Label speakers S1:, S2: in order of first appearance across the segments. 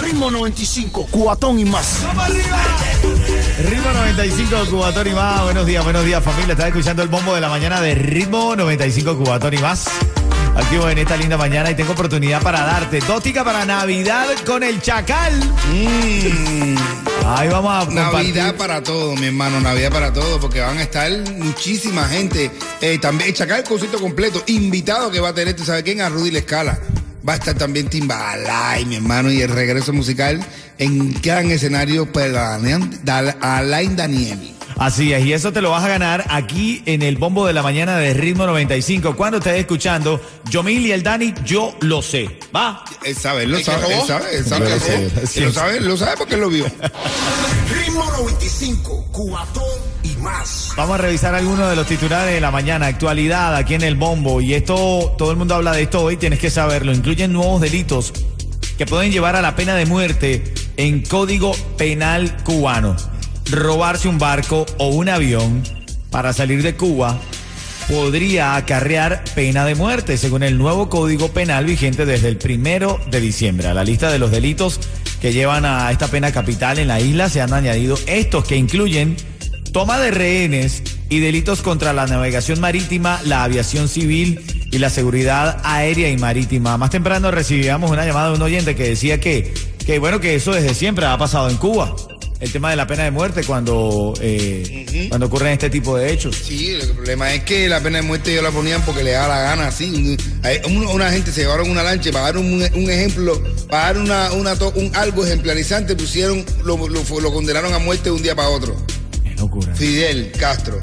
S1: Ritmo 95, cuatón y más.
S2: Ritmo 95 Cubatón y más. Buenos días, buenos días familia. Estás escuchando el bombo de la mañana de Ritmo 95 Cubatón y más. Activo en esta linda mañana y tengo oportunidad para darte tótica para Navidad con el Chacal.
S3: Mm.
S2: Ahí vamos a compartir.
S3: Navidad para todo, mi hermano, Navidad para todo, porque van a estar muchísima gente. Eh, también Chacal, el concierto completo. Invitado que va a tener, ¿tú sabes quién? A Rudy La Escala. Va a estar también Timbalay, mi hermano, y el regreso musical en gran escenario para Alain Daniel.
S2: Así es, y eso te lo vas a ganar aquí en el bombo de la mañana de Ritmo 95. Cuando estés escuchando Yomil y el Dani, yo lo sé. ¿Va?
S3: Él sabe, él lo sabe, él sabe, él sabe, él sabe, él lo sabe, él lo sabe porque él lo vio.
S1: Ritmo 95, cuatón y
S2: Vamos a revisar algunos de los titulares de la mañana. Actualidad aquí en el bombo. Y esto, todo el mundo habla de esto hoy, tienes que saberlo. Incluyen nuevos delitos que pueden llevar a la pena de muerte en Código Penal cubano. Robarse un barco o un avión para salir de Cuba podría acarrear pena de muerte, según el nuevo Código Penal vigente desde el primero de diciembre. A la lista de los delitos que llevan a esta pena capital en la isla se han añadido estos que incluyen toma de rehenes y delitos contra la navegación marítima, la aviación civil y la seguridad aérea y marítima. Más temprano recibíamos una llamada de un oyente que decía que, que bueno, que eso desde siempre ha pasado en Cuba. El tema de la pena de muerte cuando, eh, cuando ocurren este tipo de hechos.
S3: Sí, el problema es que la pena de muerte ellos la ponían porque le daba la gana, así. Una, una gente se llevaron una lancha, pagaron un, un ejemplo, pagaron una, una to- un, algo ejemplarizante, pusieron, lo, lo- lo condenaron a muerte de un día para otro.
S2: Locura.
S3: Fidel Castro.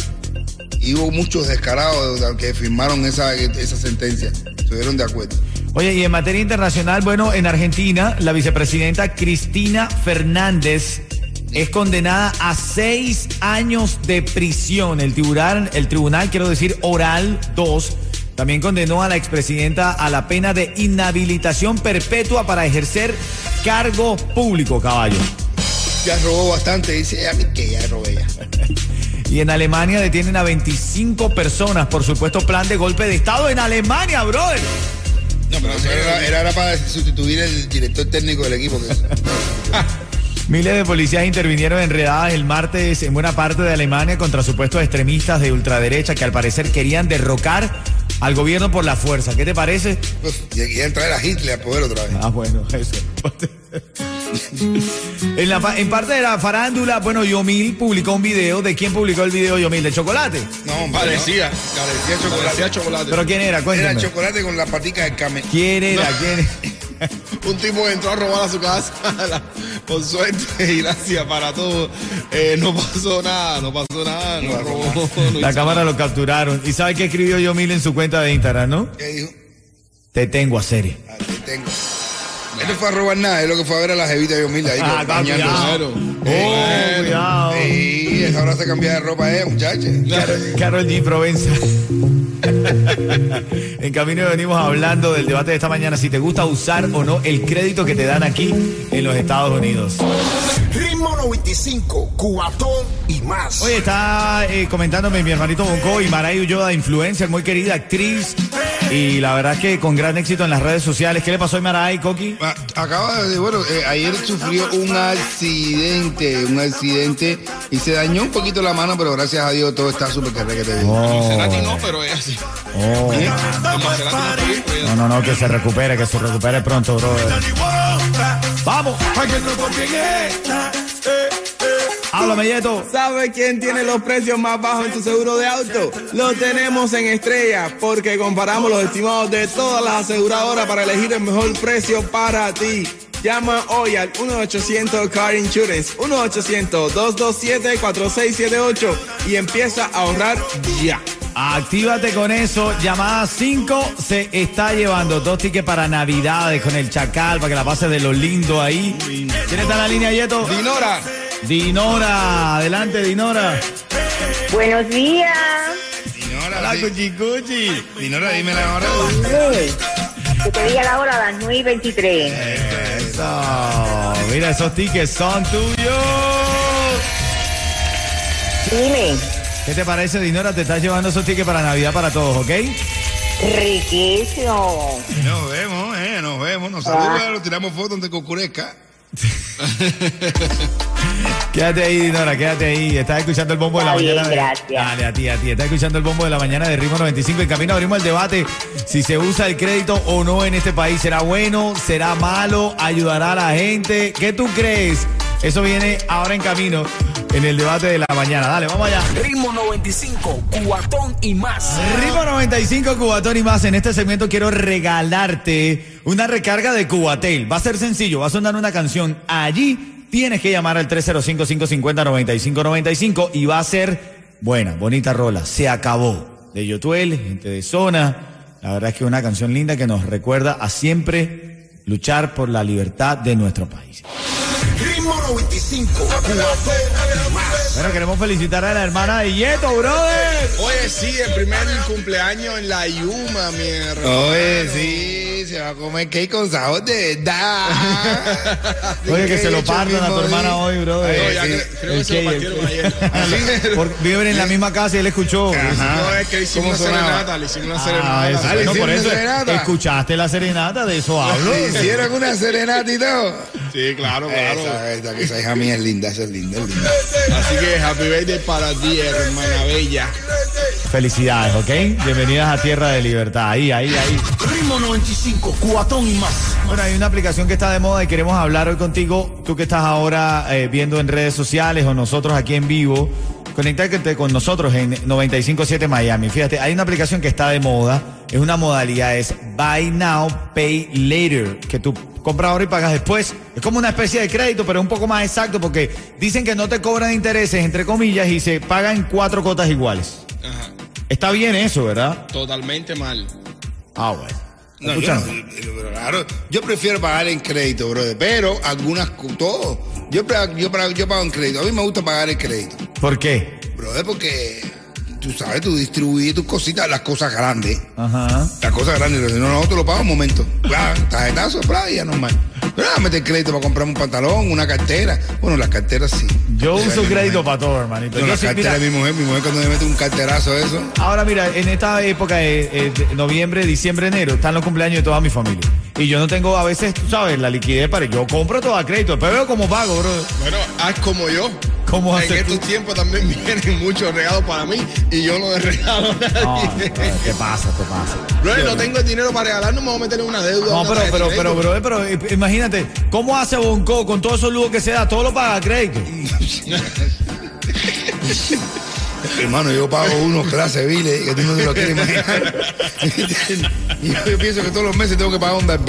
S3: Y hubo muchos descarados que firmaron esa, esa sentencia. Estuvieron de acuerdo.
S2: Oye, y en materia internacional, bueno, en Argentina, la vicepresidenta Cristina Fernández es condenada a seis años de prisión. El tribunal, el tribunal, quiero decir, oral 2, también condenó a la expresidenta a la pena de inhabilitación perpetua para ejercer cargo público, caballo.
S3: Ya robó bastante, dice a mí que ya robé ya.
S2: Y en Alemania detienen a 25 personas por supuesto plan de golpe de Estado en Alemania, brother.
S3: No, pero eso era, era- era para sustituir el director técnico del equipo. Que...
S2: Miles de policías intervinieron enredadas el martes en buena parte de Alemania contra supuestos extremistas de ultraderecha que al parecer querían derrocar al gobierno por la fuerza. ¿Qué te parece?
S3: Pues, y querían traer a Hitler al poder otra vez.
S2: Ah, bueno, eso. en, la, en parte de la farándula, bueno, Yomil publicó un video. ¿De quién publicó el video Yomil? ¿De chocolate?
S3: No, hombre,
S4: Parecía.
S3: no. Parecía chocolate.
S4: Parecía chocolate.
S2: ¿Pero quién era?
S3: Era
S2: Cuéntame.
S3: chocolate con la patica del camel.
S2: ¿Quién era? ¿Quién
S4: Un tipo entró a robar a su casa. Por suerte y gracias para todo. eh, no pasó nada, no pasó nada. No, robó, no
S2: La cámara lo capturaron. ¿Y sabe qué escribió Yomil en su cuenta de Instagram, no?
S3: ¿Qué dijo?
S2: Te tengo a serie.
S3: Aquí tengo. No fue a robar nada, es lo que fue a ver a la jevita de Humilde ahí
S2: Ah,
S3: bañándose.
S2: cuidado. Oh, cuidado.
S3: Sí, ahora se cambia de ropa, eh, muchacha.
S2: Carol G. Provenza. en camino venimos hablando del debate de esta mañana, si te gusta usar o no el crédito que te dan aquí en los Estados Unidos.
S1: Ritmo 95, cuatón y más.
S2: Hoy está eh, comentándome mi hermanito Bonco y Maray Ulloa, influencer, muy querida actriz. Y la verdad es que con gran éxito en las redes sociales. ¿Qué le pasó a Maray, Coqui?
S3: Ah, Acaba de, bueno, eh, ayer sufrió un accidente, un accidente y se dañó un poquito la mano, pero gracias a Dios todo está súper que te digo.
S4: Maserati no, pero es así.
S2: Oh.
S3: ¿Eh?
S4: No,
S2: no, no, que se recupere, que se recupere pronto, brother. Vamos. Háblame, Yeto.
S5: ¿Sabe quién tiene los precios más bajos en su seguro de auto? Lo tenemos en Estrella, porque comparamos los estimados de todas las aseguradoras para elegir el mejor precio para ti. Llama hoy al 1-800 Car Insurance, 1-800-227-4678 y empieza a ahorrar ya.
S2: Actívate con eso. Llamada 5 se está llevando dos tickets para Navidades con el Chacal para que la pases de lo lindo ahí. ¿Quién está en la línea, Yeto?
S4: Dinora.
S2: Dinora. Adelante, Dinora.
S6: Buenos días.
S3: Dinora,
S2: Hola,
S3: sí.
S2: Cuchi Cuchi.
S3: Dinora, dime la hora.
S6: Que te diga la hora a las 9 y 23.
S2: Eso. Mira, esos tickets son tuyos.
S6: Dime,
S2: ¿Qué te parece, Dinora? Te estás llevando esos tickets para Navidad para todos, ¿ok?
S6: riquísimo.
S3: Nos vemos, eh, nos vemos. Nos saluda, nos tiramos fotos donde que oscurezca.
S2: Quédate ahí, Dinora, quédate ahí. Estás escuchando el bombo de la
S6: bien,
S2: mañana. de-
S6: gracias.
S2: Dale, a ti, a ti. Estás escuchando el bombo de la mañana de Ritmo 95. En camino abrimos el debate si se usa el crédito o no en este país. ¿Será bueno? ¿Será malo? ¿Ayudará a la gente? ¿Qué tú crees? Eso viene ahora en camino en el debate de la mañana. Dale, vamos allá.
S1: Ritmo 95, cuatón y más.
S2: Ritmo 95 Cubatón y más. En este segmento quiero regalarte una recarga de Cubatel. Va a ser sencillo, va a sonar una canción. Allí tienes que llamar al 305-550-9595 y va a ser buena, bonita rola. Se acabó. De Yotuel, gente de zona. La verdad es que una canción linda que nos recuerda a siempre luchar por la libertad de nuestro país.
S1: Ritmo 95, cuatón y más.
S2: Bueno, queremos felicitar a la hermana de Yeto, brother.
S4: Oye, sí, el primer cumpleaños en la Yuma, mi hermano.
S3: Oye, sí, se va a comer cake con sabor de verdad.
S2: Oye, que se lo partan a tu hermana hoy, brother.
S4: No, ya
S3: sí,
S4: cre- creo que se lo partieron ayer.
S2: Por- viven en la misma casa y él escuchó.
S3: Ajá.
S4: No, es que le hicimos
S3: ¿Cómo
S4: una
S3: sonaba?
S4: serenata, le hicimos una
S2: Ah,
S4: serenata.
S3: Ah, le
S2: No, por eso
S3: serenata.
S2: escuchaste la serenata, de eso hablo.
S3: Le hicieron una serenata y todo.
S4: Sí, claro, claro.
S3: Esa, esa, que esa hija mía es linda, esa es linda, es linda.
S4: Así que happy birthday para ti, hermana bella.
S2: Felicidades, ¿ok? Bienvenidas a Tierra de Libertad. Ahí, ahí, ahí.
S1: Ritmo 95, cuatón y más.
S2: Bueno, hay una aplicación que está de moda y queremos hablar hoy contigo. Tú que estás ahora eh, viendo en redes sociales o nosotros aquí en vivo. Conéctate con nosotros en 957 Miami. Fíjate, hay una aplicación que está de moda. Es una modalidad, es Buy Now, Pay Later. Que tú compras ahora y pagas después. Es como una especie de crédito, pero un poco más exacto porque dicen que no te cobran intereses, entre comillas, y se pagan cuatro cotas iguales.
S4: Ajá.
S2: Está bien eso, ¿verdad?
S4: Totalmente mal.
S2: Ah, bueno.
S3: No, yo, pero claro, yo prefiero pagar en crédito, brother, pero algunas, todo. Yo, yo, yo pago en crédito. A mí me gusta pagar en crédito,
S2: ¿Por qué?
S3: brother, porque tú sabes, tú distribuyes tus cositas, las cosas grandes.
S2: Ajá.
S3: Las cosas grandes, si no, no, te lo pago un momento. Bla, tarjetazo, bla, y ya normal. Pero ah, meter crédito para comprarme un pantalón, una cartera. Bueno, las carteras sí.
S2: Yo
S3: O sea,
S2: uso crédito para todo, hermanito.
S3: No,
S2: Yo
S3: la
S2: sí,
S3: cartera
S2: mira,
S3: de mi mujer, mi mujer cuando me mete un carterazo de eso.
S2: ahora mira, en esta época de, eh, de noviembre, diciembre, enero, están los cumpleaños de toda mi familia. Y yo no tengo a veces, tú sabes, la liquidez para... Yo compro todo a crédito, después veo cómo pago, bro.
S4: Bueno, haz como yo.
S2: ¿Cómo
S4: En
S2: haces
S4: estos
S2: tú?
S4: tiempos también vienen muchos regalos para mí y yo no le regalo a nadie.
S2: No, no, ¿Qué pasa? ¿Qué pasa?
S4: Bro, no tengo el dinero para regalar, no me voy a meter en una deuda.
S2: No, pero, pero, pero, bro, pero imagínate, ¿cómo hace Bonco con todos esos lujos que se da? Todo lo paga crédito.
S3: Hermano, yo pago unos clases viles que tú no te lo quieres imaginar. y yo, pienso que todos los meses tengo que pagar un down.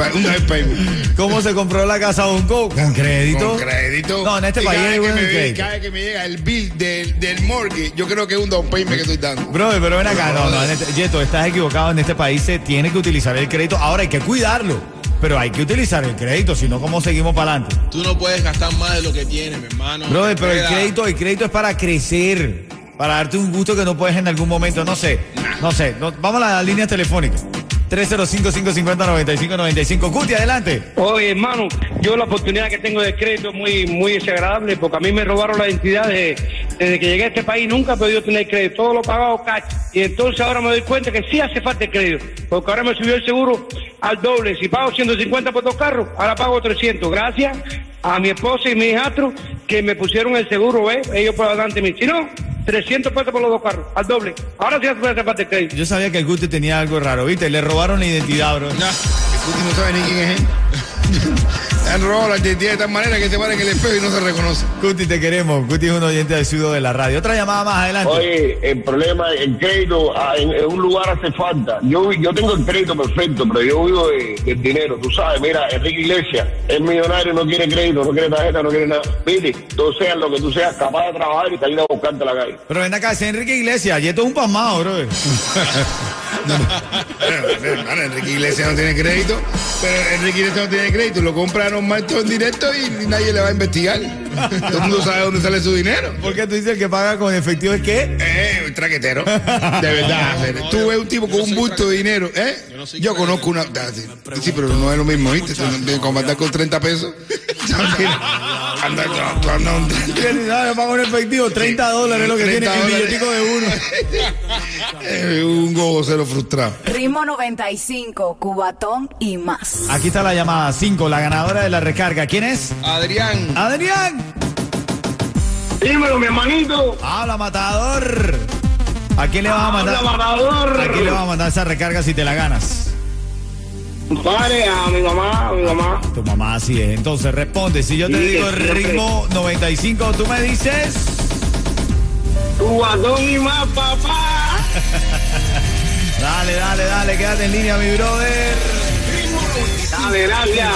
S2: ¿Cómo se compró la casa Bonco? Con crédito.
S3: Con crédito.
S2: No, en este
S3: Y
S2: país
S3: cada
S2: hay
S3: que me-. Cada vez que me llega el bill del, del mortgage, yo creo que es un down payment que estoy dando.
S2: Bro, pero ven acá, no, no, en este- Yeto, estás equivocado, en este país se tiene que utilizar el crédito, ahora hay que cuidarlo, pero hay que utilizar el crédito, si no, ¿cómo seguimos para adelante?
S4: Tú no puedes gastar más de lo que tienes, mi hermano.
S2: Brother, pero el crédito, el crédito es para crecer, para darte un gusto que no puedes en algún momento, no sé, no sé, vamos a las líneas telefónicas, 305-550-9595, Cuti, adelante.
S7: Oye, hermano, yo la oportunidad que tengo de crédito es muy, muy desagradable porque a mí me robaron la identidad de- desde que llegué a este país. Nunca he podido tener crédito, todo lo pagado cash. Y entonces ahora me doy cuenta que sí hace falta el crédito, porque ahora me subió el seguro al doble. Si pago 150 por dos carros, ahora pago 300. Gracias a mi esposa y mi hijastro que me pusieron el seguro, ¿ves? Ellos por adelante. Si no, 300 pesos por los dos carros, al doble. Ahora sí hace falta el crédito.
S2: Yo sabía que el Guti tenía algo raro, ¿viste? Le robaron la identidad, bro.
S3: Cuti no sabe ni quién es él. Han robado la identidad de tal manera que se para en el espejo y no se reconoce.
S8: Cuti, te queremos. Cuti es un oyente de Ciudad de la radio. Otra llamada más adelante.
S6: Oye, el problema, el crédito ah, en, en un lugar hace falta. Yo, yo tengo el crédito perfecto, pero yo vivo de- del dinero. Tú sabes, mira, Enrique Iglesias es millonario, no quiere crédito, no quiere tarjeta, no quiere nada. Mire, tú seas lo que tú seas, capaz de trabajar y salir a buscarte a la calle.
S8: Pero ven acá, es Enrique Iglesias. Y esto es un pasmado, bro.
S3: Bueno, Enrique Iglesias no tiene crédito, pero Enrique Iglesias no tiene crédito, lo compra normal todo en directo y nadie le va a investigar. Todo el mundo sabe dónde sale su dinero.
S8: ¿Por qué tú dices el que paga con efectivo es qué?
S3: Eh, un traquetero. De verdad. Tú ves un tipo con un bulto de dinero, ¿eh? Yo conozco una. ah, Sí, sí, pero no es lo mismo, ¿viste? Tú no- Como andar con 30 pesos. Anda, un-
S8: No, yo pago en efectivo, 30 dólares es lo que tiene
S3: 30
S8: el billetico de uno.
S3: Eh, un gogocero frustrado.
S9: Ritmo 95, Cubatón y más.
S8: Aquí está la llamada 5, la ganadora de la recarga. ¿Quién es?
S4: Adrián.
S8: Adrián.
S10: Dímelo, mi hermanito.
S8: Habla, matador. ¿A quién le vas a mandar?
S10: Habla, matador.
S8: ¿A quién le vas a mandar esa recarga si te la ganas?
S10: Padre, a mi mamá, a mi mamá.
S8: Tu mamá así es. Entonces responde. Si yo te
S10: Sí,
S8: digo ritmo 95, tú me dices.
S10: Cubatón y más, papá.
S8: Dale, dale, dale, quédate en línea, mi brother.
S10: Dale, gracias.